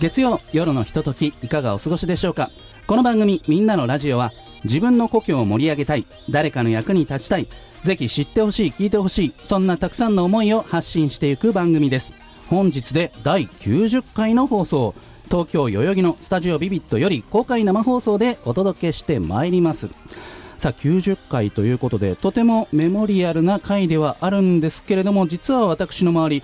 月曜夜のひとときいかがお過ごしでしょうか？この番組「みんなのラジオは」自分の故郷を盛り上げたい誰かの役に立ちたいぜひ知ってほしい聞いてほしいそんなたくさんの思いを発信していく番組です。本日で第90回の放送東京代々木のスタジオビビットより公開生放送でお届けしてまいります。さあ90回ということでとてもメモリアルな回ではあるんですけれども実は私の周り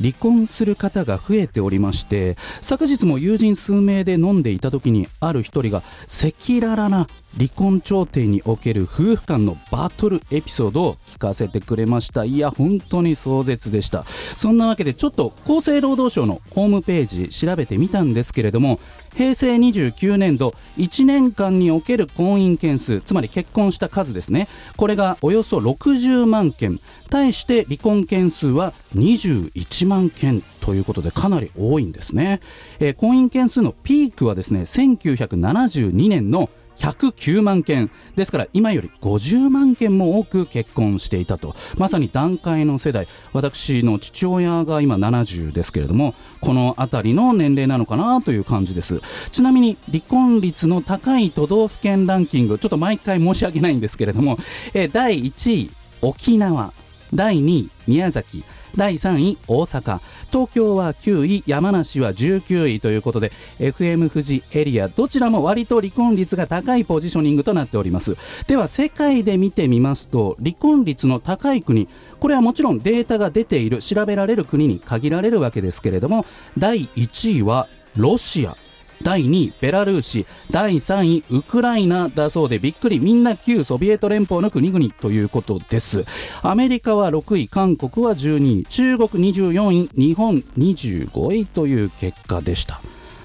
離婚する方が増えておりまして昨日も友人数名で飲んでいた時にある一人が赤裸々な離婚調停における夫婦間のバトルエピソードを聞かせてくれました。いや本当に壮絶でした。そんなわけでちょっと厚生労働省のホームページ調べてみたんですけれども平成29年度1年間における婚姻件数つまり結婚した数ですね。これがおよそ60万件。対して離婚件数は21万件ということでかなり多いんですね、えー、婚姻件数のピークはですね1972年の109万件。ですから今より50万件も多く結婚していたと。まさに団塊の世代。私の父親が今70ですけれどもこの辺りの年齢なのかなという感じです。ちなみに離婚率の高い都道府県ランキングちょっと毎回申し訳ないんですけれども、え第1位沖縄。第2位宮崎。第3位大阪。東京は9位山梨は19位ということで FM 富士エリアどちらも割と離婚率が高いポジショニングとなっております。では世界で見てみますと離婚率の高い国これはもちろんデータが出ている調べられる国に限られるわけですけれども第1位はロシア。第2位ベラルーシ。第3位ウクライナだそうでびっくり。みんな旧ソビエト連邦の国々ということです。アメリカは6位韓国は12位。中国24位。日本25位という結果でした。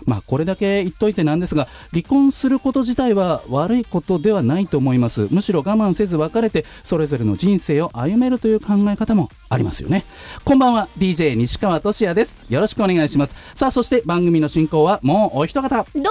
まあ、これだけ言っといてなんですが離婚すること自体は悪いことではないと思います。むしろ我慢せず別れてそれぞれの人生を歩めるという考え方もありますよね。こんばんは。DJ 西川俊也です。よろしくお願いします。さあそして番組の進行はもうお一方。どうも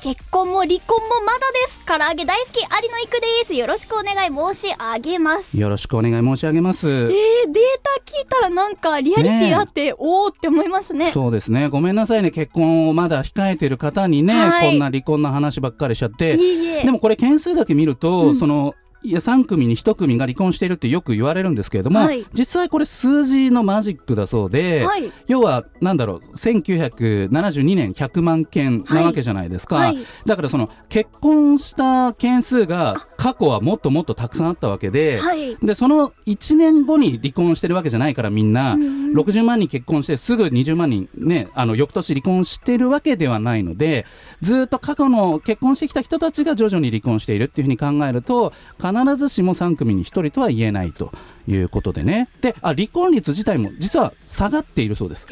結婚も離婚もまだです。唐揚げ大好き有野育です。よろしくお願い申し上げます。よろしくお願い申し上げます。えー、データ聞いたらなんかリアリティあって、ね、おおって思いますね。そうですね。ごめんなさいね。結婚をまだ控えてる方にね、はい、こんな離婚の話ばっかりしちゃって。でもこれ件数だけ見ると、うん、そのいや3組に1組が離婚しているってよく言われるんですけれども、はい、実際これ数字のマジックだそうで、はい、要はなんだろう1972年100万件なわけじゃないですか、はい、だからその結婚した件数が過去はもっともっとたくさんあったわけで,、でその1年後に離婚してるわけじゃないからみんな、うん、60万人結婚してすぐ20万人ねあの翌年離婚してるわけではないのでずっと過去の結婚してきた人たちが徐々に離婚しているっていうふうに考えると必ずしも3組に1人とは言えないということでねであ離婚率自体も実は下がっているそうです。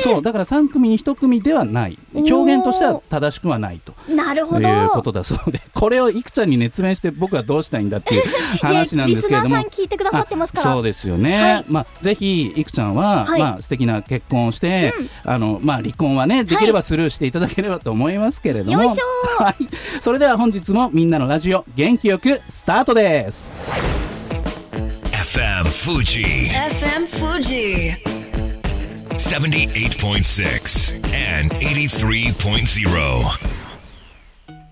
そうだから3組に1組ではない。表現としては正しくはないと。なるほど。いうことだそうで。これをいくちゃんに熱弁して僕はどうしたいんだっていう話なんですけれども。聞いてくださってますから。そうですよね、はい、まあ、ぜひいくちゃんは、はい、まあ素敵な結婚をして、うん、あのまあ、離婚はねできればスルーしていただければと思いますけれども、はい、それでは本日もみんなのラジオ元気よくスタートです。FM Fuji FM Fuji 78.6 and 83.0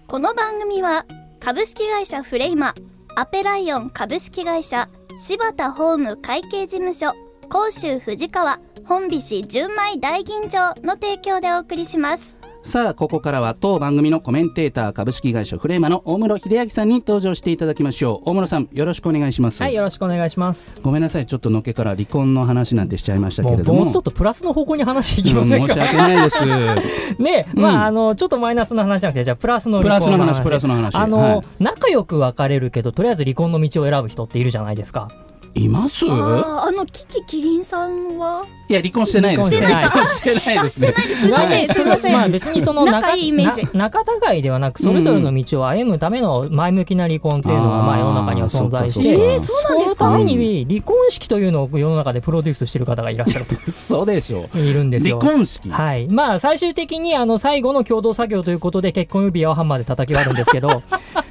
この番組は株式会社フレイマアペライオン株式会社柴田ホーム会計事務所甲州藤川本菱純米大吟醸の提供でお送りします。さあここからは当番組のコメンテーター株式会社フレーマの大室秀明さんに登場していただきましょう。大室さんよろしくお願いします。はいよろしくお願いします。ごめんなさいちょっとのけから離婚の話なんてしちゃいましたけれども。もうちょっとプラスの方向に話いきませんか、うん、申し訳ないです。ね、うん、まああのちょっとマイナスの話じゃなくてじゃあプラスのプラスの話プラスの話。あの、はい、仲良く別れるけどとりあえず離婚の道を選ぶ人っているじゃないですかいます？あーあのキキキリンさんは？いや離婚してないです。ね。離婚してないですね。すい。ませんすいません。まあ別にその仲いいイメージ。な仲違いではなくそれぞれの道を歩むための前向きな離婚っていうのがまあ世の中には存在して。そっかそっか。えーそうなんですか？そのために離婚式というのを世の中でプロデュースしている方がいらっしゃると。そうでしょう。いるんですよ。離婚式。はい、まあ最終的にあの最後の共同作業ということで結婚指輪をハンマーで叩き割るんですけど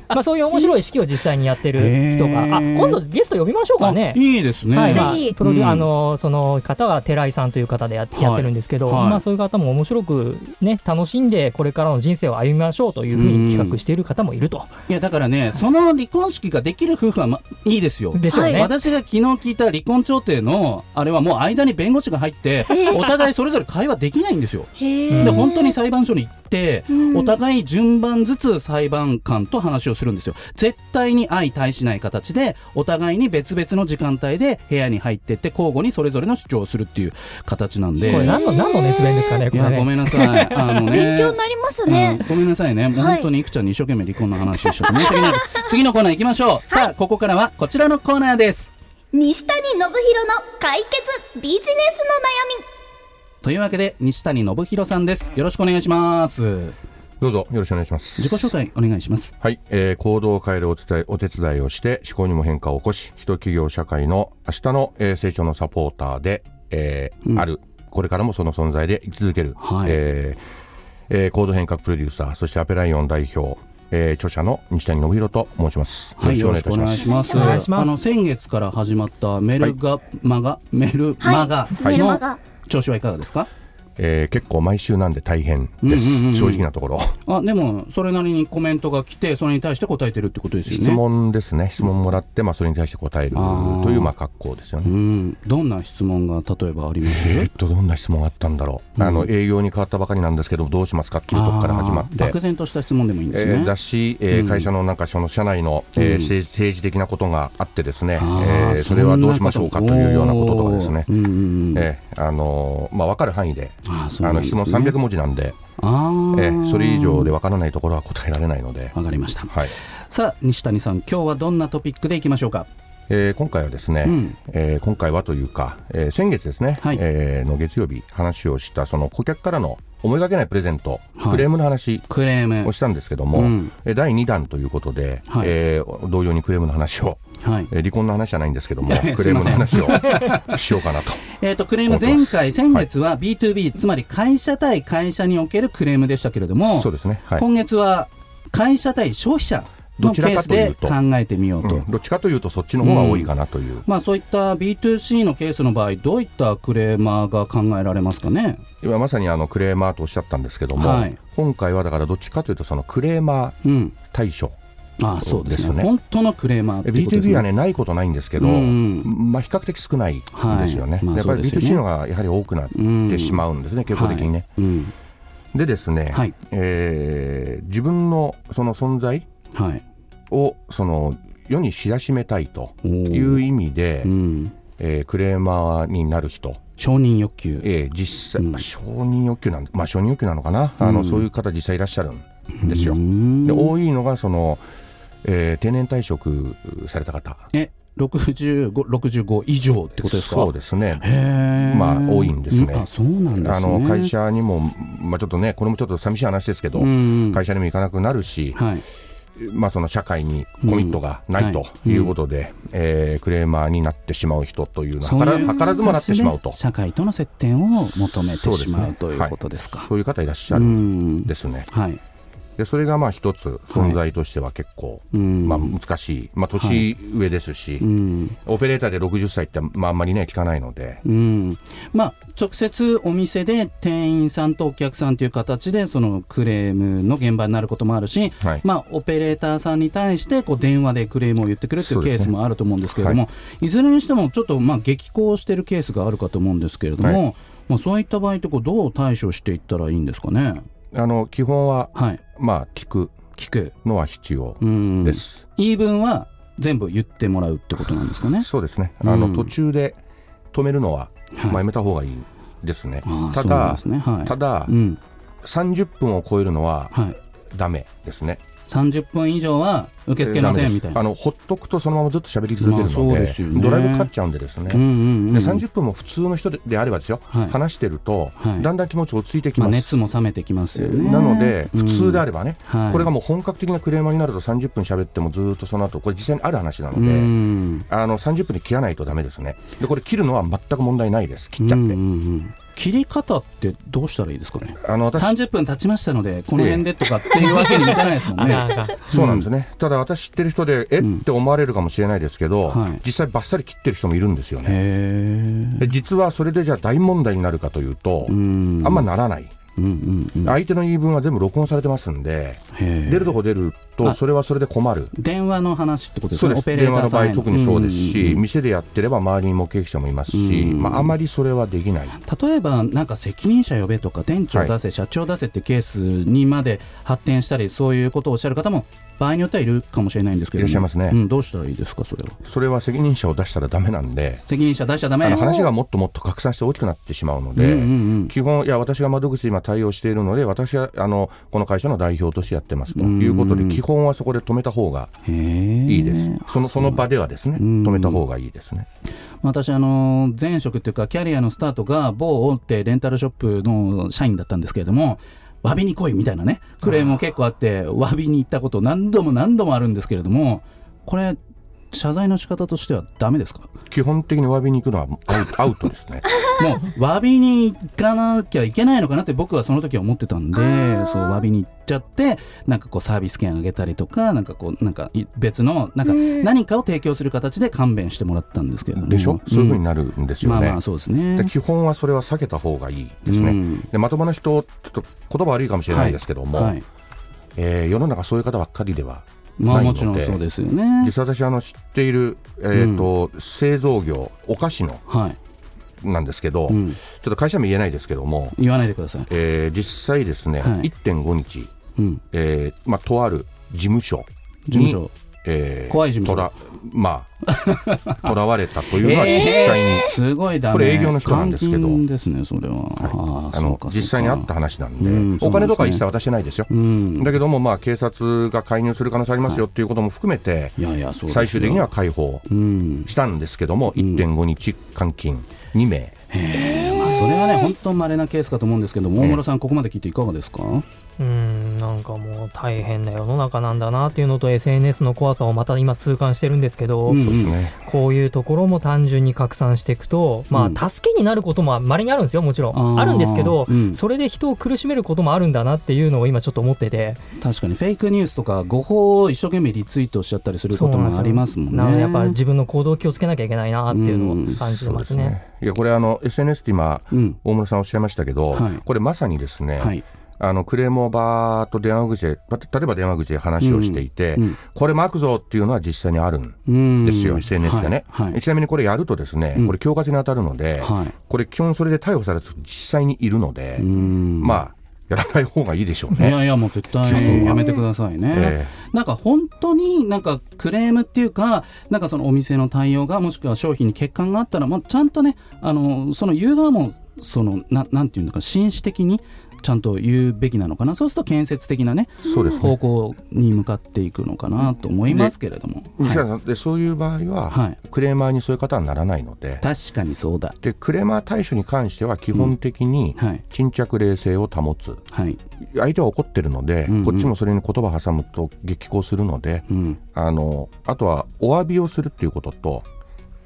まあそういう面白い式を実際にやってる人があ今度ゲスト呼びましょうかね。あいいですね、はい、ぜまあひプロデュうん。あのその方は寺井さんという方でや,、はいやってるんですけど、はい。まあそういう方も面白くね楽しんでこれからの人生を歩みましょうというふうに企画している方もいると、いやだからねその離婚式ができる夫婦は、ま、いいですよ。でしょうね、はい。私が昨日聞いた離婚調停のあれはもう間に弁護士が入ってお互いそれぞれ会話できないんですよ。で本当に裁判所にて、うん。お互い順番ずつ裁判官と話をするんですよ。絶対に相対しない形でお互いに別々の時間帯で部屋に入ってって交互にそれぞれの主張をするっていう形なんで。これ何の何の熱弁ですかねこれね。いやごめんなさい。あのね。勉強になりますね。うん。ごめんなさいね。もうはい本当にいくちゃんに一生懸命離婚の話をしちゃって申し訳ない。です次のコーナー行きましょう、さあここからはこちらのコーナーです。西谷信弘の解決ビジネスの悩みというわけで西谷信弘さんです。よろしくお願いします。どうぞよろしくお願いします。自己紹介お願いします。はい、えー行動を変えるお手伝いお手伝いをして思考にも変化を起こし人企業社会の明日の、えー成長のサポーターで、えーうん。ある。これからもその存在で生き続ける、はい。えーえー行動変革プロデューサーそしてアペライオン代表、えー著者の西谷信弘と申します。はい、よろしくお願いします。お願いします。あの先月から始まったメルガマガ、メルマガ。はい調子はいかがですか？えー結構毎週なんで大変です、うんうんうんうん。正直なところ。あ、でもそれなりにコメントが来て、それに対して答えてるってことですよね。質問ですね。質問もらって、まあ、それに対して答えるというまあ格好ですよね。うん、どんな質問が例えばあります？えーっとどんな質問があったんだろう、あの営業に変わったばかりなんですけどどうしますか？っていうところから始まって。漠然とした質問でもいいんですね。えーだし、えーうん。会社のなんかその社内の、えーうん。政政治的なことがあってですね、えーそれはどうしましょうかというようなこととかですね。えーあのーまあ、分かる範囲であの質問300文字なんで、あー。えーそれ以上で分からないところは答えられないので、わかりました。はい。さあ西谷さん、今日はどんなトピックでいきましょうか？えー今回はですね、うん。えー今回はというか、えー先月ですね、はい。えーの月曜日話をしたその顧客からの思いがけないプレゼント、はい。クレームの話クレーム。を。したんですけども、うん。えー第2弾ということで、はい。えー同様にクレームの話を、はい。えー離婚の話じゃないんですけども クレームの話をしようかなと。えー、とクレーム前回、先月は B2B、つまり会社対会社におけるクレームでしたけれども、そうですね、はい。今月は会社対消費者のどちらケースでかというと考えてみようと。うん。どっちかというとそっちの方が多いかなという、まあ、そういった B2C のケースの場合、どういったクレーマーが考えられますかね？今まさにあのクレーマーとおっしゃったんですけども、はい。今回はだからどっちかというとそのクレーマーうん、対処ああそうですね。本当のクレーマーっていうことです B2B ね。はねないことないんですけど、うんまあ、比較的少ないんですよね、はい。まあやっぱりそうですよね B2C のがやはり多くなってしまうんですね、傾向的にね。はい。うん。でですね、はい。えー自分のその存在はい、をその世に知らしめたいという意味で、うん、えークレーマーになる人、承認欲求、えー実際、うん。まあ承認欲求なんまあ承認欲求なのかな、あのそういう方実際いらっしゃるんですよ。うん。で多いのがその、えー定年退職された方。え65 65以上ってことですか？そうですね。まあ多いんですね。うんあそうなんですね。あの会社にも、まあ、ちょっとねこれもちょっと寂しい話ですけど、うん会社にも行かなくなるし、はい。まあ、その社会にコミットがないとうん。いうことで、えークレーマーになってしまう人というのは図らずもなってしまうと。社会との接点を求めてしまうということですか。そういう方いらっしゃうるんんですね。はい。でそれがまあ一つ存在としては結構、うん。まあ、難しい、まあ、年上ですし、うん。オペレーターで60歳って、まあ、あんまりね聞かないので、うん。まあ、直接お店で店員さんとお客さんという形でそのクレームの現場になることもあるし、はい。まあ、オペレーターさんに対してこう電話でクレームを言ってくるっていうケースもあると思うんですけれども、い、ずれにしてもちょっとまあ激高してるケースがあるかと思うんですけれども、はまあ、そういった場合ってこうどう対処していったらいいんですかね？あの基本は、はい、まあ、聞く聞く、のは必要うん、です。言い分は全部言ってもらうってことなんですかね。そうですねあの、うん途中で止めるのは、はいまあ、やめた方がいいですね。たああそうなんだねはい、ただ、うん30分を超えるのははい、ダメですね。30分以上は受け付けませんみたいな。あのほっとくとそのままずっと喋り続けるので,、ですよね。ドライブかかっちゃうんでですね、うんうんうんで30分も普通の人でであればですよ、はい。話してると、はい。だんだん気持ち落ち着いてきまあ、ます、熱も冷めてきますよね。なので、うん。普通であればね、はい。これがもう本格的なクレーマーになると30分喋ってもずーっとその後これ実際にある話なのうで、ん。あの30分で切らないとダメですね。でこれ切るのは全く問題ないです。切っちゃって、うんうんうん切り方ってどうしたらいいですかね？あの私30分経ちましたのでこの辺でとかっていうわけにいかないですもんね。そうなんですね、ただ私知ってる人でえ？って思われるかもしれないですけど、はい。実際バッサリ切ってる人もいるんですよね。へえで実はそれでじゃあ大問題になるかというと、うん。あんまならないうんうんうん。相手の言い分は全部録音されてますんで出るとこ出るとあ。それはそれで困る。電話の話ってことですそうです。ね電話の場合特にそうですし、んんん店でやってれば周りに目撃者もいますし、うんまあ、あまりそれはできない。例えばなんか責任者呼べとか店長出せ、社長出せってケースにまで発展したりそういうことをおっしゃる方も場合によってはいるかもしれないんですけども。いらっしゃいますね。うん、どうしたらいいですかそれは。それは責任者を出したらダメなんで。責任者出しちゃダメ。あの話がもっともっと拡散して大きくなってしまうので、うんうんうん。基本いや私が窓口で今対応しているので私はあのこの会社の代表としてやってますと。いうことで、うん基本はそこで止めた方がいいです、そのその場ではですねん。止めた方がいいですね、私あの前職っていうかキャリアのスタートが某大手レンタルショップの社員だったんですけれども詫びに来いみたいなねクレームも結構あって詫びに行ったこと何度も何度もあるんですけれどもこれ謝罪の仕方としてはダメですか？基本的にお詫びに行くのはアウトアウトですね。もう詫びに行かなきゃいけないのかなって僕はその時は思ってたんでそう詫びに行っちゃってなんかこうサービス券あげたりとかなんかこうなんかい別のなんか何かを提供する形で勘弁してもらったんですけれども。でしょ、そういうふうにななるんですよね、まあまあそうですね。で基本はそれは避けた方がいいですね、うん。でまともな人ちょっと言葉悪いかもしれないですけども、はい。えー世の中そういう方ばっかりではまあもちろんそうですよね。実際私あの知っている、えーと製造業お菓子のはい、なんですけど、うん、ちょっと会社名言えないですけども、言わないでください、えー実際ですね、はい。1.5日、うん、えーまあ、とある事務所事務所えー怖い事務所。とらまあ とらわれたというのは実際に、すごいダメ。これ営業の人なんですけど。ですねそれは、ああの実際にあった話なんで、うんお金とか一切渡してないですよ、うん。だけども、まあ、警察が介入する可能性ありますよっていうことも含めて、いやいや最終的には解放うんしたんですけども、1.5日監禁2名、まあ、それはね本当稀なケースかと思うんですけども大室さんここまで聞いていかがですか、うんなんかもう大変な世の中なんだなっていうのと SNS の怖さをまた今痛感してるんですけど、うんそうですね、こういうところも単純に拡散していくと、まうん。あ、助けになることもまれにあるんですよ、もちろん。あるんですけど、うん。それで人を苦しめることもあるんだなっていうのを今ちょっと思ってて、確かにフェイクニュースとか誤報を一生懸命リツイートしちゃったりすることもありますもんね。なのでやっぱ自分の行動を気をつけなきゃいけないなっていうのを感じてますね。いやこれあの SNS って今、うん。大室さんおっしゃいましたけど、はい。これまさにですね、はいあのクレームをバーっと電話口でば例えば電話口で話をしていて、うんうんこれ巻くぞっていうのは実際にあるんうん。ですよ、SNS でね、はいはい。ちなみにこれやるとですね、うん。これ恐喝に当たるので、はい。これ基本それで逮捕された人実際にいるので、うん。まあやらない方がいいでしょうね。いやいや もう絶対やめてくださいね、えなんか本当になんかクレームっていうかなんかそのお店の対応がもしくは商品に欠陥があったらもうちゃんとねあのその言う側もそのななんていうのか紳士的にちゃんと言うべきなのかな？そうすると建設的なねそうですね。方向に向かっていくのかなと思いますけれども、西はい。原さんでそういう場合は、はい。クレーマーにそういう方はならないので確かにそうだ。でクレーマー対処に関しては基本的にはい。沈着冷静を保つ。はい、相手は怒ってるので、うんうん。こっちもそれに言葉挟むと激高するので、うん。あのあとはお詫びをするっていうことと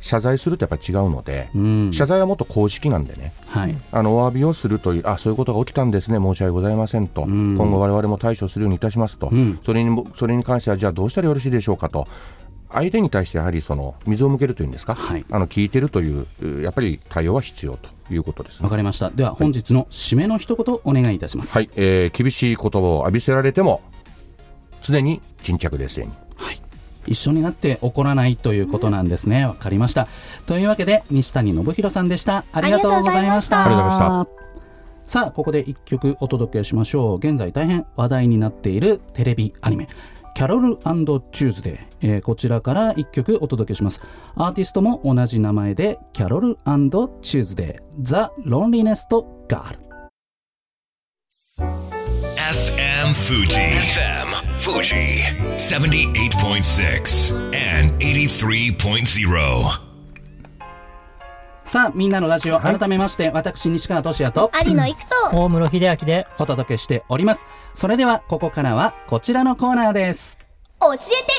謝罪するとやっぱり違うので、うん。謝罪はもっと公式なんでね。はい。あのお詫びをするというあそういうことが起きたんですね申し訳ございませんと、ん。今後我々も対処するようにいたしますと、うん。それにもそれに関してはじゃあどうしたらよろしいでしょうかと。相手に対してやはりその水を向けるというんですか、はい。あの聞いてるといううやっぱり対応は必要ということですね。わ。かりました。では本日の締めの一言お願いいたします、はい、えー厳しい言葉を浴びせられても常に沈着冷静に一緒になって怒らないということなんですね。わかりました。というわけで西谷信弘さんでした。ありがとうございました。ありがとうございまさあここで一曲お届けしましょう。現在大変話題になっているテレビアニメキャロルチューズデー、えーこちらから一曲お届けします。アーティストも同じ名前でキャロルチューズデー。The Loneliness Girl FM Fuji. FM Fuji. 78.6 and 83.0. さあみんなのラジオ改めまして、私西川俊也と有野行くと。大室秀明で。お届けしております。それではここからはこちらのコーナーです。教えて柴田先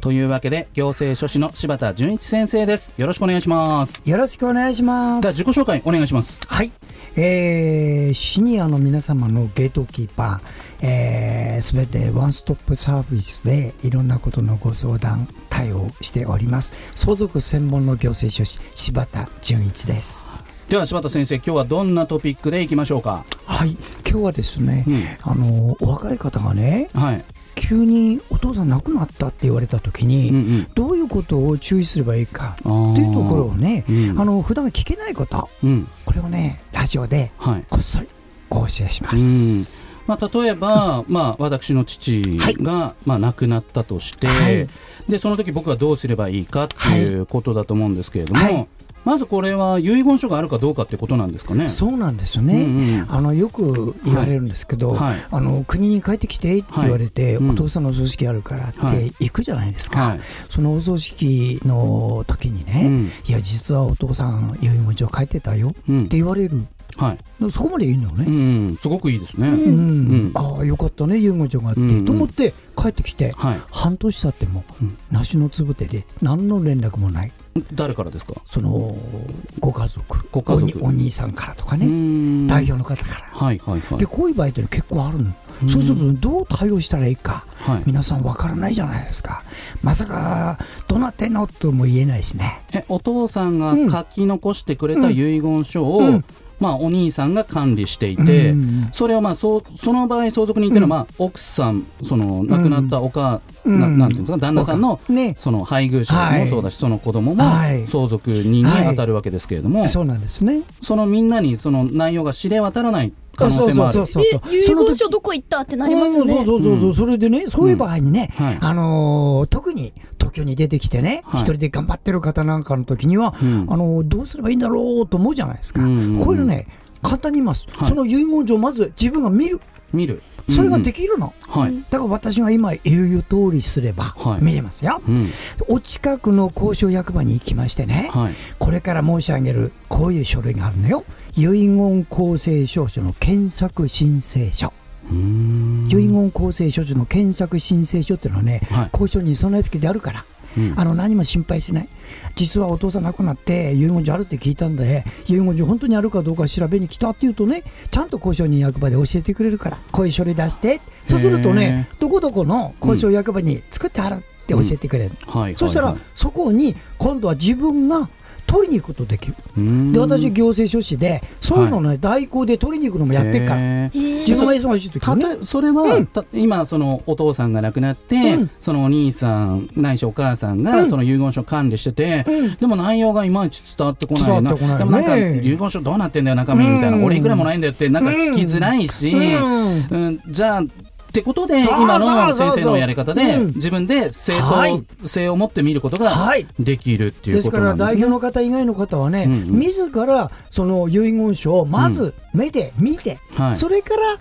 というわけで行政書士の柴田純一先生ですよろしくお願いしますよろしくお願いしまではす。自己紹介お願いしますはい。えー、シニアの皆様のゲートキーパー、えー、すべてワンストップサービスでいろんなことのご相談、対応しております。相続専門の行政書士、柴田純一です。では柴田先生今日はどんなトピックでいきましょうか？はい。今日はですね、うんあの、お若い方がね、はい急にお父さん亡くなったって言われた時に、うんうん。どういうことを注意すればいいかっていうところをね、うん。あの、普段聞けないこと、うん。これをね、ラジオではい。こっそりお教えしまうん。す。まあ、例えば、まあ、私の父が、まあ、亡くなったとして、はい。でその時僕はどうすればいいかっていうことだと思うんですけれども、はいまずこれは遺言書があるかどうかってことなんですかね。そうなんですよね、うんうん。あのよく言われるんですけど、はい。あの国に帰ってきてって言われて、はい。うんお父さんのお葬式あるからってはい。行くじゃないですか、はい。そのお葬式の時にね、うん。いや、実はお父さん、遺言状書いてたよってうん。言われる、はい。そこまでいいのうんね。うん、すごくいいですね。うん。うん。ああよかったね、遺言状があって、うんうん。と思って帰ってきて、はい、半年経っても、うん。梨のつぶてで何の連絡もない、誰からですか？そのご家族。ご家族。おにお兄さんからとかね、ね代表の方から。はいはいはい。で。こういう場合って結構あるの、うん。そうするとどう対応したらいいか、はい。皆さんわからないじゃないですか。まさかどうなってんのとも言えないしね。えお父さんが書き残してくれた遺言書を、うん。まあ、お兄さんが管理していて、うんそれをまあそうその場合相続人っていうのは、まあ、奥さんその亡くなったお母、うんななんていうんですか旦那さんのね。その配偶者もそうだし、その子供もはい。相続人に当たるわけですけれども、そうなんですね。そのみんなにその内容が知れ渡らない可能性もある。そうそうそう生え遺言書どこ行ったってなりますよね。うんそうそうそうそう、うん。それでねそういう場合にね、はい。あのー特に東京に出てきてね、はい。一人で頑張ってる方なんかの時には、うん。あのーどうすればいいんだろうと思うじゃないですか、うんこういうのね簡単に言います、はい。その遺言状をまず自分が見る。見るそれがうんできるの、はい、だから私が今言う通りすればはい。見れますよ、うん。お近くの交渉役場に行きましてね、はい。これから申し上げるこういう書類があるのよ。遺言公正証書の検索申請書。遺言公正書書の検索申請書っていうのはね、はい。交渉に備え付けてあるから、うん。あの何も心配しない。実はお父さん亡くなって遺言状あるって聞いたんで遺言状本当にあるかどうか調べに来たっていうとねちゃんと交渉人役場で教えてくれるからこういう書類出して。そうするとねどこどこの交渉役場に作ってあるって教えてくれる、はいそしたら、はいそこに今度は自分が取りに行くことできる。で、私、行政書士で、そういうのね、代行で取りに行くのもやってるから。自分が忙しい時たにそれは、た今そのお父さんが亡くなって、うん。そのお兄さんないしお母さんがうん。その遺言書を管理してて、うん。でも内容がいまいち伝わってこない。なでもなんか遺言書どうなってんだよ中身みたいな、うん。俺いくらもないんだよってなんか聞きづらいし、うん。うん。じゃあってことで今の先生のやり方でうん。自分で正はい。当性を持って見ることがはい。できるっていうですから、ことなんですね。代表の方以外の方はね、うんうん。自らその遺言書をまず目で見て、はい。それから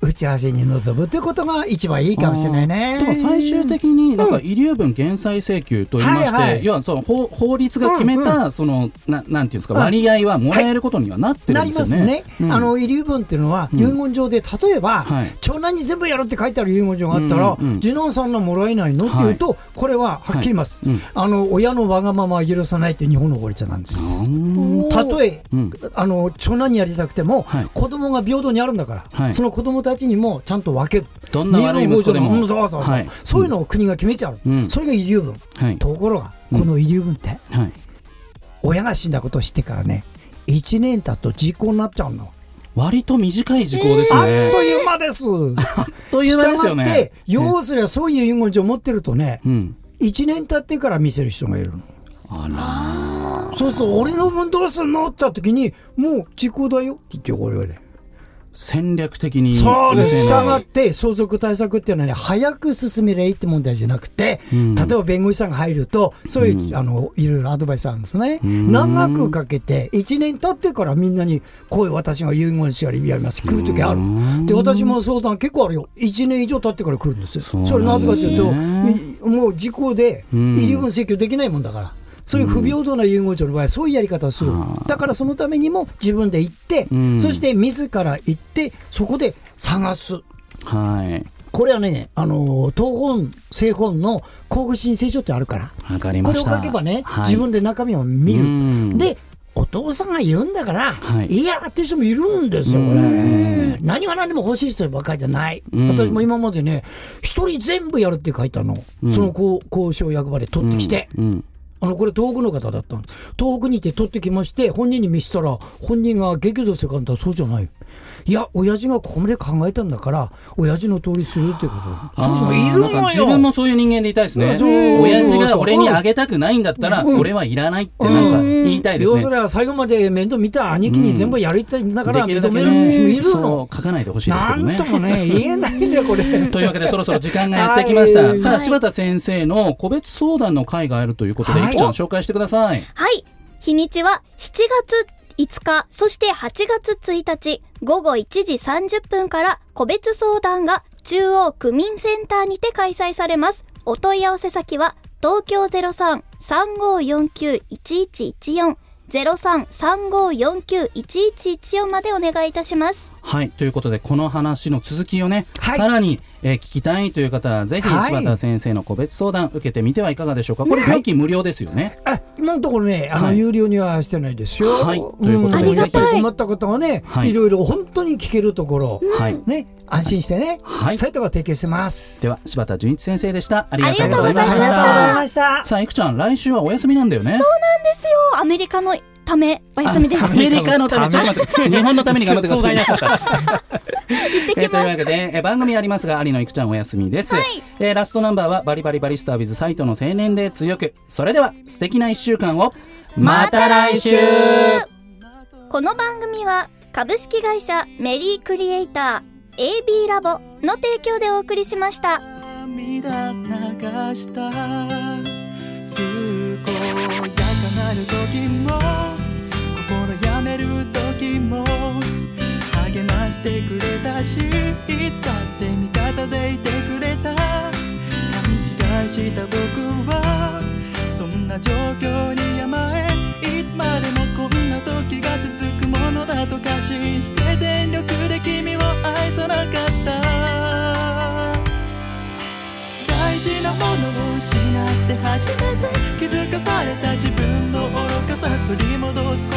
打ち合わせに臨むということが一番いいかもしれないね。でも最終的になんか遺留分減債請求といいまして、はいはい。要はその法法律が決めたその、ななんていうんですかうん。割合はもらえることにはなってるなんりですよね。ますね、うん。あの遺留分っていうのは、うん。遺言状で例えば、はい。長男に全部やるって書いてある遺言状があったら、うんうん次男さんのもらえないの？っていうと、これははっきり言います、はいうん。あの親のわがままは許さないって日本の法律なんです。うんたとえ、うん。あの長男にやりたくても、はい。子供が平等にあるんだから、はい。その子供たちにもちゃんと分ける。どんな悪い息子でもうんそうそうそうはいそういうのを国が決めてある、うんそれが遺留分、はいところが、この遺留分って、はい親が死んだことを知ってからね、1年経つと時効になっちゃうの。割と短い時効ですあっね。という間です。という間ですよ従っ要すればそういう遺言状を持ってるとね、うん。1年経ってから見せる人がいるの。あらそうそう、俺の分どうすんの？って言った時に、もう時効だよって言って、俺はね。戦略的にそうです。優先従って相続対策っていうのはね、早く進めりゃいいって問題じゃなくて、ん例えば弁護士さんが入ると、そういう、あの、いろいろアドバイスあるんですね。ん長くかけて、1年経ってからみんなに、こういう私が遺言者やりやります。来るときある。で、私も相談結構あるよ。1年以上経ってから来るんですよ。それなぜかというと、もう事故でん遺留分請求できないもんだから。そういう不平等な遺言者の場合はそういうやり方をする、だからそのためにも自分で行って、うん。そして自ら行って、そこで探す、はい。これはね、あの東本、西本の交付申請書ってあるから、わかりこれをました書けばね、はい。自分で中身を見る、うん。で、お父さんが言うんだから、はい。い、やっていう人もいるんですよ、これ。何が何でも欲しい人ばっかりじゃない。うん。私も今までね、一人全部やるって書いたの、その交交渉役場で取ってきて。あのこれ東北の方だったんです。東北にいて取ってきまして本人に見せたら本人が激怒するかんだそうじゃない。いや親父がここまで考えたんだから親父の通りするってこと。いるのよ。自分もそういう人間でいたいですね親父が俺にあげたくないんだったらうん。俺はいらないってなんか言いたいですね。要するに最後まで面倒見た兄貴に全部やりたいんだから認める人もいるの。う書かないでほしいですけどね。なんともね言えないんだよこれ。というわけでそろそろ時間がやってきました、はい。さあはい柴田先生の個別相談の会があるということで、はい。いくちゃん紹介してください。はい。日にちは7月5日、そして8月1日、午後1時30分から個別相談が中央区民センターにて開催されます。お問い合わせ先は東京03-3549-1114 03-3549-1114までお願いいたします。はいということでこの話の続きをね、はいさらに、えー聞きたいという方はぜひはい。柴田先生の個別相談受けてみてはいかがでしょうか。これ料金無料ですよね、あ今のところね、あの、はい有料にはしてないですよ。はい。ということでんありがたいぜひ。困った方はね、はい。いろいろ本当に聞けるところ、はい。ね、安心してね、はい。そういうところを提供してます。では柴田純一先生でした。ありがとうございましございました。ありがとうございたました。さあいくちゃん来週はお休みなんだよね。そうなんですよ。アメリカのためお休みです。アメリカのため。ちょっと待って。日本のために頑張ってください 行ってきますえーというわ。けで、えー番組ありますが有野いくちゃんお休みです、はいえーラストナンバーはバリバリバリスター with サイトの青年で強くそれでは素敵な1週間をまた来週この番組は株式会社メリークリエイター AB ラボの提供でお送りしました。涙流した健やかなる時も心やめる時も励ましてくれたしいつだって味方でいてくれた勘違いした僕はそんな状況に甘えいつまでもこんな時が続くものだと過信して全力で君を愛さなかった。大事なものを失って初めて気づかされた自分の愚かさ取り戻す